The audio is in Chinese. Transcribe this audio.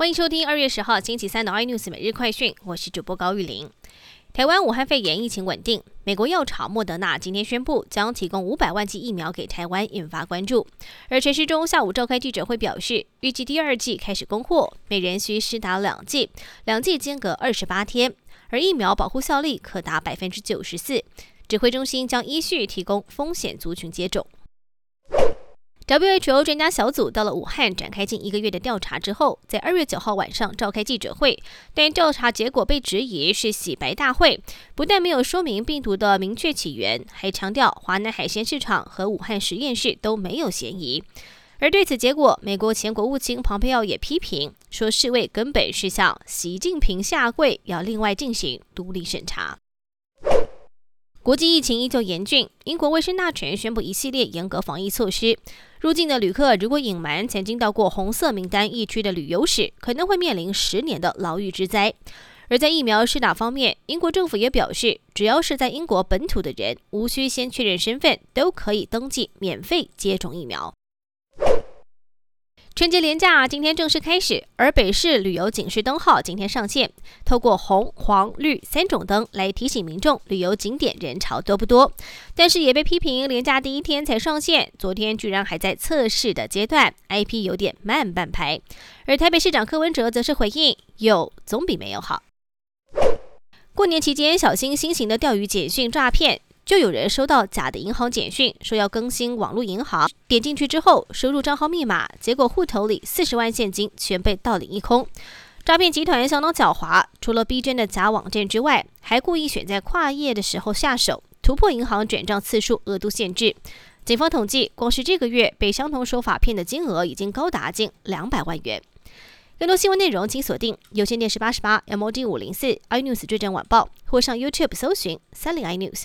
欢迎收听二月十号星期三的 iNews 每日快讯，我是主播高玉玲。台湾武汉肺炎疫情稳定，美国药厂莫德纳今天宣布将提供五百万剂疫苗给台湾，引发关注。而陈时中下午召开记者会表示，预计第二季开始供货，每人需施打两剂，两剂间隔二十八天，而疫苗保护效力可达百分之九十四。指挥中心将依序提供风险族群接种。WHO 专家小组到了武汉展开近一个月的调查之后，在二月九号晚上召开记者会，但调查结果被质疑是洗白大会，不但没有说明病毒的明确起源，还强调华南海鲜市场和武汉实验室都没有嫌疑。而对此结果，美国前国务卿蓬佩奥也批评说，世卫根本是向习近平下跪，要另外进行独立审查。国际疫情依旧严峻，英国卫生大臣宣布一系列严格防疫措施。入境的旅客如果隐瞒曾经到过红色名单疫区的旅游史，可能会面临十年的牢狱之灾。而在疫苗施打方面，英国政府也表示，只要是在英国本土的人，无需先确认身份，都可以登记免费接种疫苗。春节连假今天正式开始，而北市旅游警示灯号今天上线，透过红、黄、绿三种灯来提醒民众旅游景点人潮多不多。但是也被批评连假第一天才上线，昨天居然还在测试的阶段，IP 有点慢半拍。而台北市长柯文哲则是回应：有总比没有好。过年期间小心新型的钓鱼简讯诈骗。就有人收到假的银行简讯，说要更新网络银行，点进去之后输入账号密码，结果户头里四十万现金全被盗领一空。诈骗集团相当狡猾，除了逼真的假网站之外，还故意选在跨页的时候下手，突破银行转账次数额度限制。警方统计，光是这个月被相同手法骗的金额已经高达近两百万元。更多新闻内容请锁定有线电视八十八 MOD 五零四 iNews 追证晚报，或上 YouTube 搜寻三零 iNews。